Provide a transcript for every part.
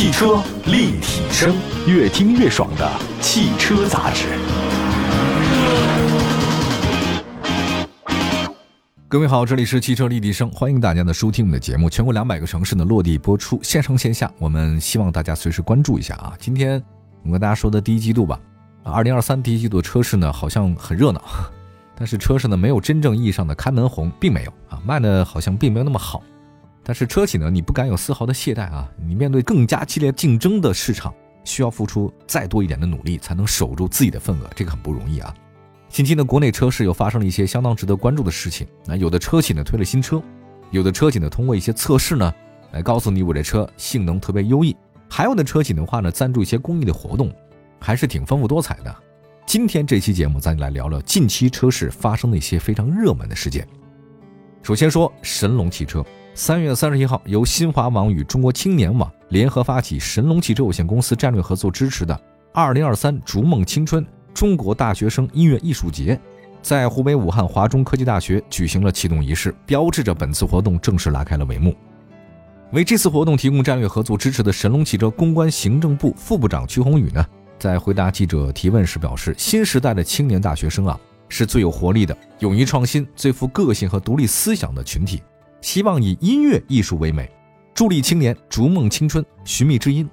汽车立体声，越听越爽的汽车杂志。各位好，这里是汽车立体声，欢迎大家的收听我们的节目，全国两百个城市的落地播出，线上线下，我们希望大家随时关注一下啊。今天我们跟大家说的第一季度吧，二零二三第一季度车市呢好像很热闹，但是车市呢没有真正意义上的开门红，并没有啊，卖的好像并没有那么好。但是车企呢，你不敢有丝毫的懈怠啊！你面对更加激烈竞争的市场，需要付出再多一点的努力，才能守住自己的份额，这个很不容易啊。近期呢，国内车市又发生了一些相当值得关注的事情。那有的车企呢推了新车，有的车企呢通过一些测试呢，来告诉你我这车性能特别优异，还有的车企的话呢赞助一些公益的活动，还是挺丰富多彩的。今天这期节目，咱就来聊聊近期车市发生的一些非常热门的事件。首先说神龙汽车。三月三十一号，由新华网与中国青年网联合发起，神龙汽车有限公司战略合作支持的“二零二三逐梦青春中国大学生音乐艺术节”在湖北武汉华中科技大学举行了启动仪式，标志着本次活动正式拉开了帷幕。为这次活动提供战略合作支持的神龙汽车公关行政部副部长曲宏宇呢，在回答记者提问时表示：“新时代的青年大学生啊，是最有活力的、勇于创新、最富个性和独立思想的群体。”希望以音乐艺术为美，助力青年逐梦青春，寻觅知音。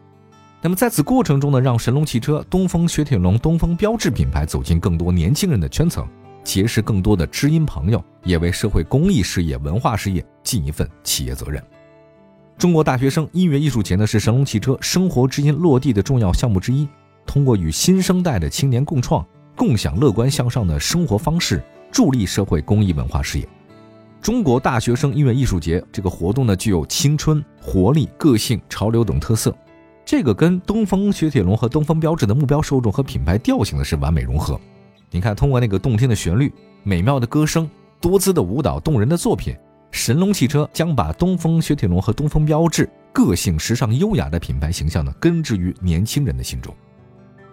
那么在此过程中呢，让神龙汽车、东风雪铁龙、东风标致品牌走进更多年轻人的圈层，结识更多的知音朋友，也为社会公益事业、文化事业尽一份企业责任。中国大学生音乐艺术节呢，是神龙汽车生活知音落地的重要项目之一。通过与新生代的青年共创，共享乐观向上的生活方式，助力社会公益文化事业。中国大学生音乐艺术节这个活动呢，具有青春、活力、个性、潮流等特色，这个跟东风雪铁龙和东风标致的目标受众和品牌调性呢是完美融合。你看，通过那个动听的旋律、美妙的歌声、多姿的舞蹈、动人的作品，神龙汽车将把东风雪铁龙和东风标致个性、时尚、优雅的品牌形象呢根植于年轻人的心中。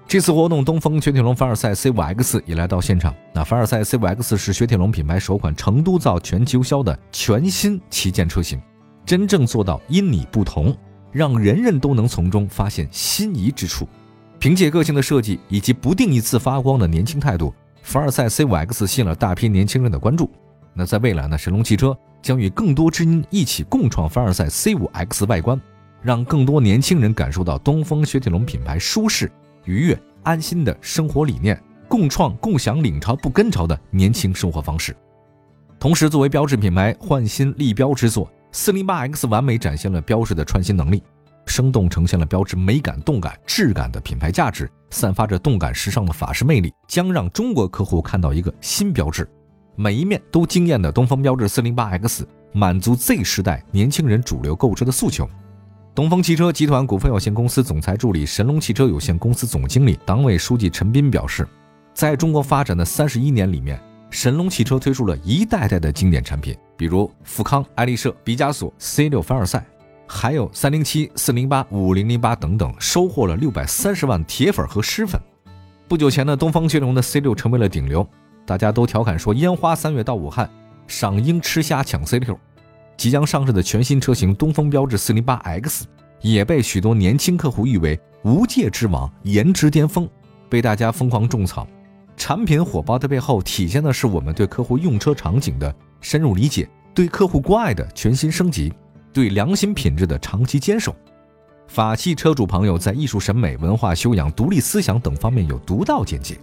这次活动，东风雪铁龙凡尔赛 C5X 也来到现场。那凡尔赛 C5X 是雪铁龙品牌首款成都造、全球销的全新旗舰车型，真正做到因你不同，让人人都能从中发现心仪之处。凭借个性的设计以及不定一次发光的年轻态度，凡尔赛 C5X 吸引了大批年轻人的关注。那在未来呢，神龙汽车将与更多知音一起共创凡尔赛 C5X 外观，让更多年轻人感受到东风雪铁龙品牌舒适。愉悦、安心的生活理念，共创、共享领潮不跟潮的年轻生活方式。同时，作为标志品牌焕新立标之作，四零八 X 完美展现了标志的创新能力，生动呈现了标志美感、动感、质感的品牌价值，散发着动感时尚的法式魅力，将让中国客户看到一个新标志。每一面都惊艳的东风标致四零八 X，满足 Z 时代年轻人主流购车的诉求。东风汽车集团股份有限公司总裁助理、神龙汽车有限公司总经理、党委书记陈斌表示，在中国发展的三十一年里面，神龙汽车推出了一代代的经典产品，比如富康、爱丽舍、毕加索、C 六凡尔赛，还有三零七、四零八、五零零八等等，收获了六百三十万铁粉和湿粉。不久前呢，东风雪铁龙的 C 六成为了顶流，大家都调侃说，烟花三月到武汉，赏樱吃虾抢 C 六。即将上市的全新车型东风标致 408X，也被许多年轻客户誉为无界之王、颜值巅峰，被大家疯狂种草。产品火爆的背后，体现的是我们对客户用车场景的深入理解，对客户关爱的全新升级，对良心品质的长期坚守。法系车主朋友在艺术审美、文化修养、独立思想等方面有独到见解，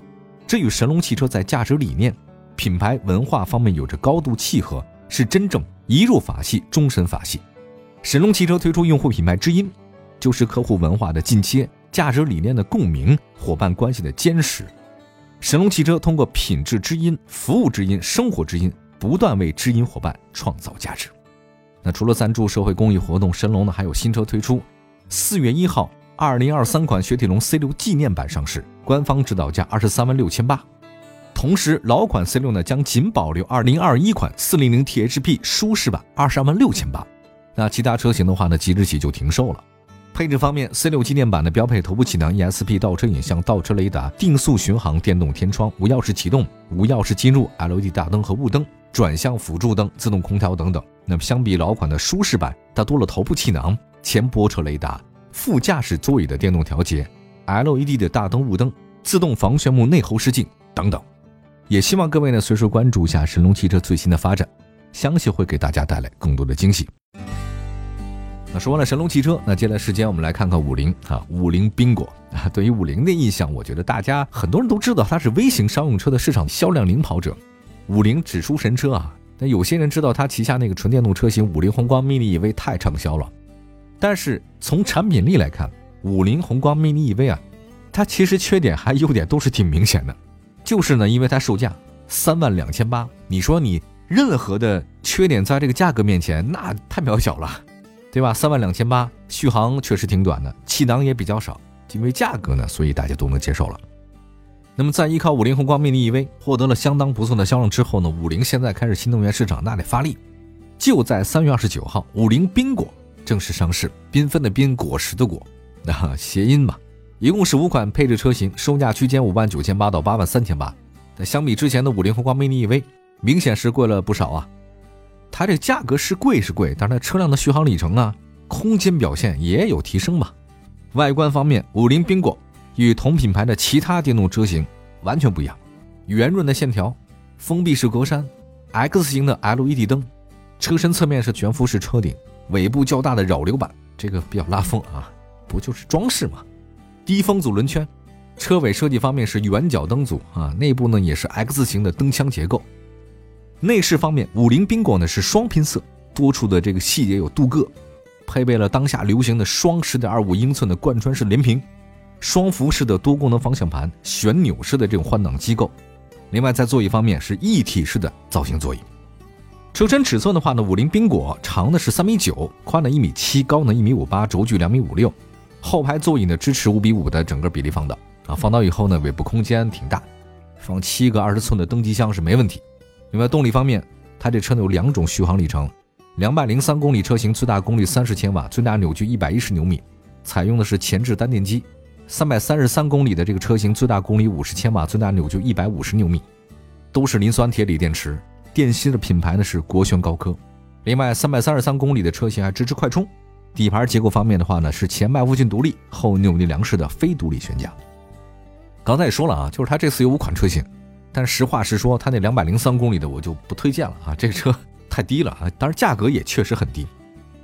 这与神龙汽车在价值理念、品牌文化方面有着高度契合。是真正一入法系，终身法系。神龙汽车推出用户品牌知音，就是客户文化的进阶、价值理念的共鸣、伙伴关系的坚实。神龙汽车通过品质知音、服务知音、生活知音，不断为知音伙伴创造价值。那除了赞助社会公益活动，神龙呢还有新车推出。四月一号，二零二三款雪铁龙 C 六纪念版上市，官方指导价二十三万六千八。同时，老款 C 六呢将仅保留2021款 400THP 舒适版，二十二万六千八。那其他车型的话呢，即日起就停售了。配置方面，C 六纪念版的标配头部气囊、ESP 倒车影像、倒车雷达、定速巡航、电动天窗、无钥匙启动、无钥匙进入、LED 大灯和雾灯、转向辅助灯、自动空调等等。那么相比老款的舒适版，它多了头部气囊、前泊车雷达、副驾驶座椅的电动调节，LED 的大灯雾灯，自动防眩目内后视镜等等。也希望各位呢随时关注一下神龙汽车最新的发展，相信会给大家带来更多的惊喜。那说完了神龙汽车，那接下来时间我们来看看五菱啊，五菱宾果啊。对于五菱的印象，我觉得大家很多人都知道它是微型商用车的市场销量领跑者，五菱指数神车啊。但有些人知道它旗下那个纯电动车型五菱宏光 mini EV 太畅销了，但是从产品力来看，五菱宏光 mini EV 啊，它其实缺点还优点都是挺明显的。就是呢，因为它售价三万两千八，你说你任何的缺点在这个价格面前，那太渺小了，对吧？三万两千八，续航确实挺短的，气囊也比较少，因为价格呢，所以大家都能接受了。那么在依靠五菱宏光 mini EV 获得了相当不错的销量之后呢，五菱现在开始新能源市场那得发力。就在三月二十九号，五菱缤果正式上市，缤纷的缤，果实的果，那谐音嘛。一共是五款配置车型，售价区间五万九千八到八万三千八。但相比之前的五菱宏光 mini EV，明显是贵了不少啊。它这价格是贵是贵，但是它车辆的续航里程啊、空间表现也有提升嘛。外观方面，五菱缤果与同品牌的其他电动车型完全不一样，圆润的线条，封闭式格栅，X 型的 LED 灯，车身侧面是悬浮式车顶，尾部较大的扰流板，这个比较拉风啊，不就是装饰吗？低风阻轮圈，车尾设计方面是圆角灯组啊，内部呢也是 X 型的灯腔结构。内饰方面，五菱缤果呢是双拼色，多处的这个细节有镀铬，配备了当下流行的双十点二五英寸的贯穿式连屏，双幅式的多功能方向盘，旋钮式的这种换挡机构。另外在座椅方面是一体式的造型座椅。车身尺寸的话呢，五菱缤果长的是三米九，宽的一米七，高呢一米五八，轴距两米五六。后排座椅呢支持五比五的整个比例放倒啊，放倒以后呢尾部空间挺大，放七个二十寸的登机箱是没问题。另外动力方面，它这车呢有两种续航里程，两百零三公里车型最大功率三十千瓦，最大扭矩一百一十牛米，采用的是前置单电机；三百三十三公里的这个车型最大功率五十千瓦，最大扭矩一百五十牛米，都是磷酸铁锂电池，电芯的品牌呢是国轩高科。另外三百三十三公里的车型还支持快充。底盘结构方面的话呢，是前麦弗逊独立、后扭力梁式的非独立悬架。刚才也说了啊，就是它这次有五款车型，但实话实说，它那两百零三公里的我就不推荐了啊，这个车太低了啊，当然价格也确实很低。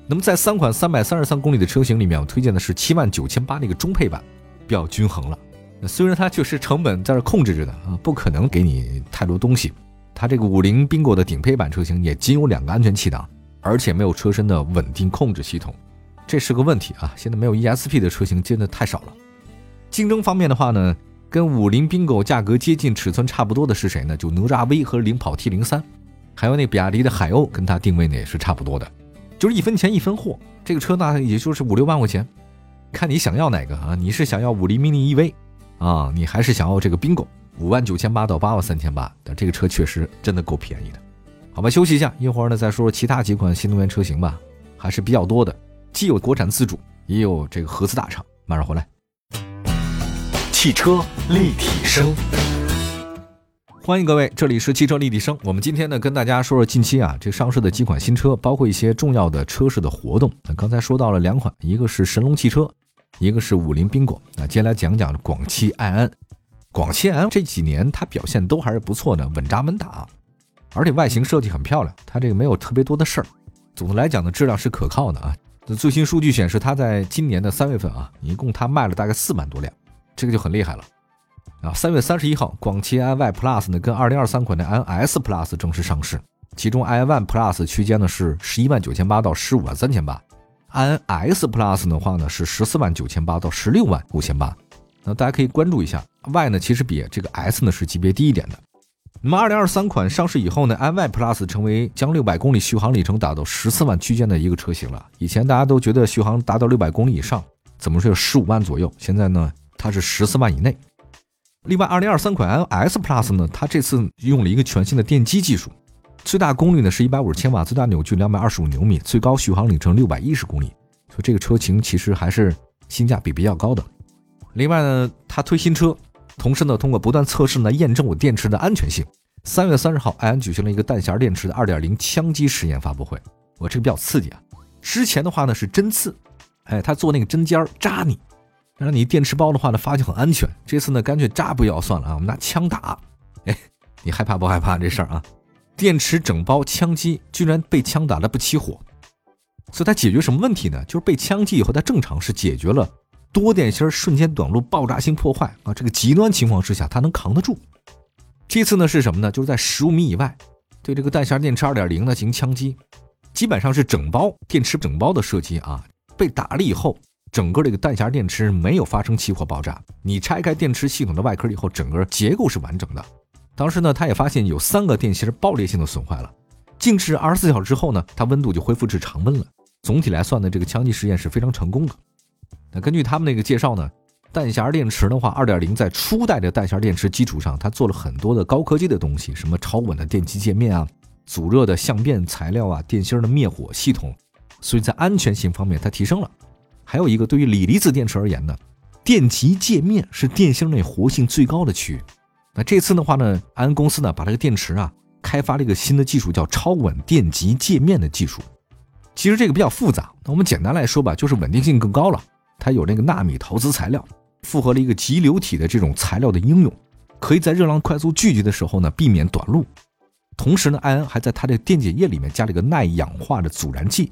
那么在三款三百三十三公里的车型里面，我推荐的是七万九千八那个中配版，比较均衡了。虽然它确实成本在这控制着的啊，不可能给你太多东西。它这个五菱缤果的顶配版车型也仅有两个安全气囊，而且没有车身的稳定控制系统。这是个问题啊！现在没有 ESP 的车型真的太少了。竞争方面的话呢，跟五菱缤果价格接近、尺寸差不多的是谁呢？就哪吒 V 和领跑 T 零三，还有那比亚迪的海鸥，跟它定位呢也是差不多的，就是一分钱一分货。这个车呢，也就是五六万块钱，看你想要哪个啊？你是想要五菱 mini EV 啊？你还是想要这个缤果？五万九千八到八万三千八，但这个车确实真的够便宜的。好吧，休息一下，一会儿呢再说说其他几款新能源车型吧，还是比较多的。既有国产自主，也有这个合资大厂。马上回来。汽车立体声，欢迎各位，这里是汽车立体声。我们今天呢，跟大家说说近期啊，这上市的几款新车，包括一些重要的车市的活动。那刚才说到了两款，一个是神龙汽车，一个是五菱缤果。那接下来讲讲广汽埃安。广汽埃安这几年它表现都还是不错的，稳扎稳打，而且外形设计很漂亮，它这个没有特别多的事儿。总的来讲呢，质量是可靠的啊。最新数据显示，它在今年的三月份啊，一共它卖了大概四万多辆，这个就很厉害了啊！三月三十一号，广汽埃安 Y Plus 呢跟二零二三款的安 S Plus 正式上市，其中安 One Plus 区间呢是十一万九千八到十五万三千八，安 S Plus 的话呢是十四万九千八到十六万五千八。那大家可以关注一下，Y 呢其实比这个 S 呢是级别低一点的。那么，二零二三款上市以后呢，iY Plus 成为将六百公里续航里程达到十四万区间的一个车型了。以前大家都觉得续航达到六百公里以上，怎么说十五万左右？现在呢，它是十四万以内。另外，二零二三款 S Plus 呢，它这次用了一个全新的电机技术，最大功率呢是一百五十千瓦，最大扭矩两百二十五牛米，最高续航里程六百一十公里。所以这个车型其实还是性价比比较高的。另外呢，它推新车。同时呢，通过不断测试呢，验证我电池的安全性。三月三十号，埃安举行了一个弹匣电池的二点零枪击实验发布会。我这个比较刺激啊！之前的话呢是针刺，哎，他做那个针尖扎你，让你电池包的话呢，发现很安全。这次呢，干脆扎不要算了啊，我们拿枪打。哎，你害怕不害怕这事儿啊？电池整包枪击居然被枪打了不起火，所以它解决什么问题呢？就是被枪击以后，它正常是解决了多电芯瞬间短路、爆炸性破坏啊，这个极端情况之下，它能扛得住。这次呢是什么呢？就是在十五米以外，对这个弹匣电池二点零呢进行枪击，基本上是整包电池整包的射击啊。被打了以后，整个这个弹匣电池没有发生起火爆炸。你拆开电池系统的外壳以后，整个结构是完整的。当时呢，他也发现有三个电芯爆裂性的损坏了。静置二十四小时之后呢，它温度就恢复至常温了。总体来算呢，这个枪击实验是非常成功的。那根据他们那个介绍呢，弹匣电池的话，二点零在初代的弹匣电池基础上，它做了很多的高科技的东西，什么超稳的电机界面啊，阻热的相变材料啊，电芯的灭火系统，所以在安全性方面它提升了。还有一个，对于锂离子电池而言呢，电极界面是电芯内活性最高的区域。那这次的话呢，安公司呢把这个电池啊开发了一个新的技术，叫超稳电极界面的技术。其实这个比较复杂，那我们简单来说吧，就是稳定性更高了。它有那个纳米陶瓷材料，复合了一个集流体的这种材料的应用，可以在热量快速聚集的时候呢避免短路。同时呢，艾恩还在它的电解液里面加了一个耐氧化的阻燃剂，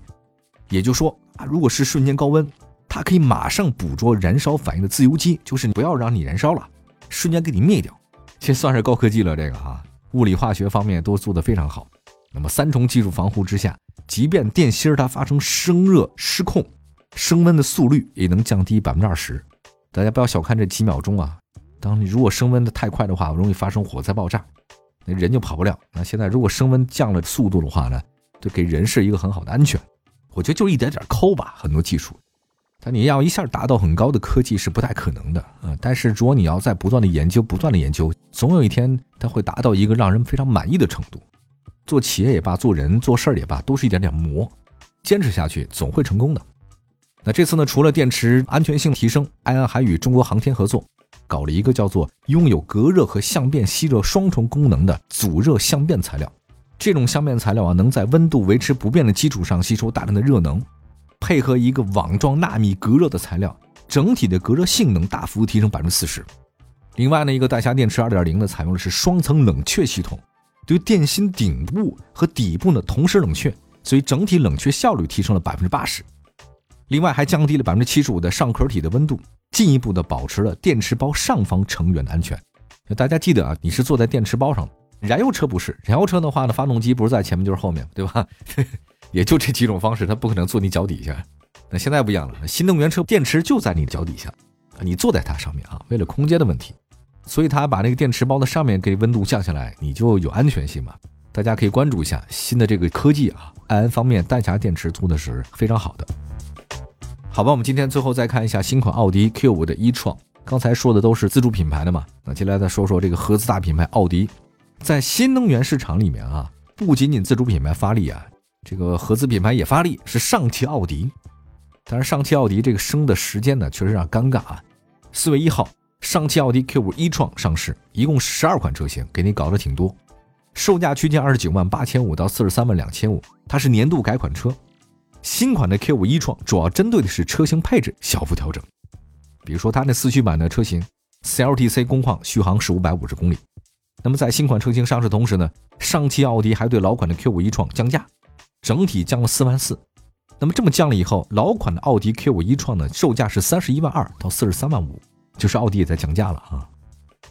也就是说啊，如果是瞬间高温，它可以马上捕捉燃烧反应的自由基，就是不要让你燃烧了，瞬间给你灭掉。这算是高科技了，这个哈，物理化学方面都做得非常好。那么三重技术防护之下，即便电芯它发生生热失控，升温的速率也能降低百分之二十。大家不要小看这几秒钟啊！当你如果升温的太快的话，容易发生火灾爆炸，那人就跑不了。那现在如果升温降了速度的话呢，就给人是一个很好的安全。我觉得就一点点抠吧，很多技术。但你要一下达到很高的科技是不太可能的啊！但是如果你要在不断的研究、不断的研究，总有一天它会达到一个让人非常满意的程度。做企业也罢，做人做事儿也罢，都是一点点磨，坚持下去总会成功的。那这次呢，除了电池安全性提升，埃安还与中国航天合作，搞了一个叫做拥有隔热和相变吸热双重功能的阻热相变材料。这种相变材料啊，能在温度维持不变的基础上吸收大量的热能。配合一个网状纳米隔热的材料，整体的隔热性能大幅提升百分之四十。另外呢，一个带匣电池二点零呢，采用的是双层冷却系统，对电芯顶部和底部呢同时冷却，所以整体冷却效率提升了百分之八十。另外还降低了百分之七十五的上壳体的温度，进一步的保持了电池包上方成员的安全。大家记得啊，你是坐在电池包上，燃油车不是。燃油车的话呢，发动机不是在前面就是后面，对吧？也就这几种方式，它不可能坐你脚底下。那现在不一样了，新能源车电池就在你的脚底下，你坐在它上面啊。为了空间的问题，所以它把那个电池包的上面给温度降下来，你就有安全性嘛。大家可以关注一下新的这个科技啊。安方面弹匣电池做的是非常好的。好吧，我们今天最后再看一下新款奥迪 Q5 的一创。刚才说的都是自主品牌的嘛，那接下来再说说这个合资大品牌奥迪，在新能源市场里面啊，不仅仅自主品牌发力啊。这个合资品牌也发力，是上汽奥迪。但是上汽奥迪这个升的时间呢，确实有点尴尬啊。四月一号，上汽奥迪 Q5 一创上市，一共十二款车型，给你搞得挺多，售价区间二十九万八千五到四十三万两千五，它是年度改款车。新款的 Q5 一创主要针对的是车型配置小幅调整，比如说它那四驱版的车型，CLTC 工况续航是五百五十公里。那么在新款车型上市同时呢，上汽奥迪还对老款的 Q5 一创降价。整体降了四万四，那么这么降了以后，老款的奥迪 Q5 一创呢，售价是三十一万二到四十三万五，就是奥迪也在降价了啊。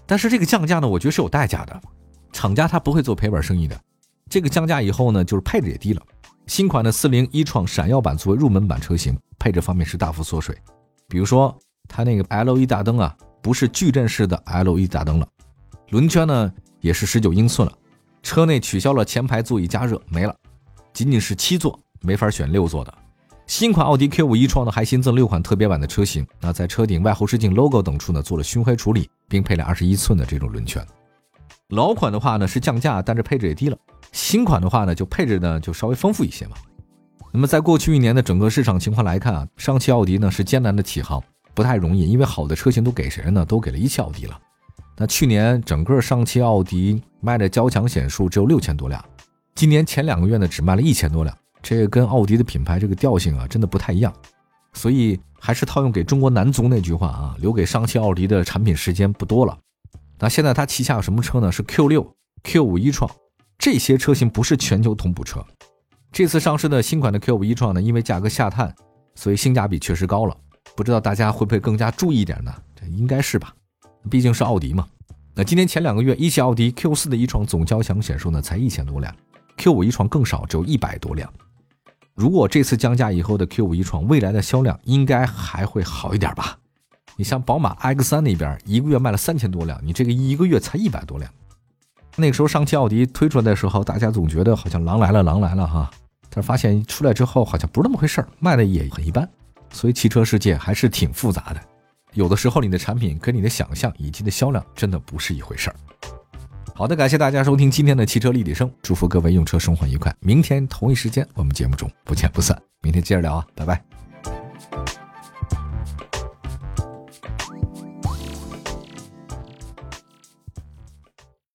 但是这个降价呢，我觉得是有代价的，厂家他不会做赔本生意的。这个降价以后呢，就是配置也低了。新款的四零一创闪耀版作为入门版车型，配置方面是大幅缩水，比如说它那个 LED 大灯啊，不是矩阵式的 LED 大灯了，轮圈呢也是十九英寸了，车内取消了前排座椅加热，没了。仅仅是七座，没法选六座的。新款奥迪 Q5 一创呢，还新增六款特别版的车型。那在车顶外后视镜 logo 等处呢，做了熏黑处理，并配了二十一寸的这种轮圈。老款的话呢是降价，但是配置也低了。新款的话呢，就配置呢就稍微丰富一些嘛。那么在过去一年的整个市场情况来看啊，上汽奥迪呢是艰难的起航，不太容易，因为好的车型都给谁呢？都给了一汽奥迪了。那去年整个上汽奥迪卖的交强险数只有六千多辆。今年前两个月呢，只卖了一千多辆，这个跟奥迪的品牌这个调性啊，真的不太一样。所以还是套用给中国男足那句话啊，留给上汽奥迪的产品时间不多了。那现在它旗下有什么车呢？是 Q 六、Q 五一创这些车型不是全球同步车。这次上市的新款的 Q 五 e 创呢，因为价格下探，所以性价比确实高了。不知道大家会不会更加注意一点呢？这应该是吧，毕竟是奥迪嘛。那今年前两个月，一汽奥迪 Q 四的 e 创总交强险数呢才一千多辆，Q 五 e 创更少，只有一百多辆。如果这次降价以后的 Q 五 e 创未来的销量应该还会好一点吧？你像宝马 X 三那边一个月卖了三千多辆，你这个一个月才一百多辆。那个时候上汽奥迪推出来的时候，大家总觉得好像狼来了，狼来了哈。但是发现出来之后好像不是那么回事儿，卖的也很一般。所以汽车世界还是挺复杂的，有的时候你的产品跟你的想象以及的销量真的不是一回事儿。好的，感谢大家收听今天的汽车立体声，祝福各位用车生活愉快。明天同一时间，我们节目中不见不散。明天接着聊啊，拜拜。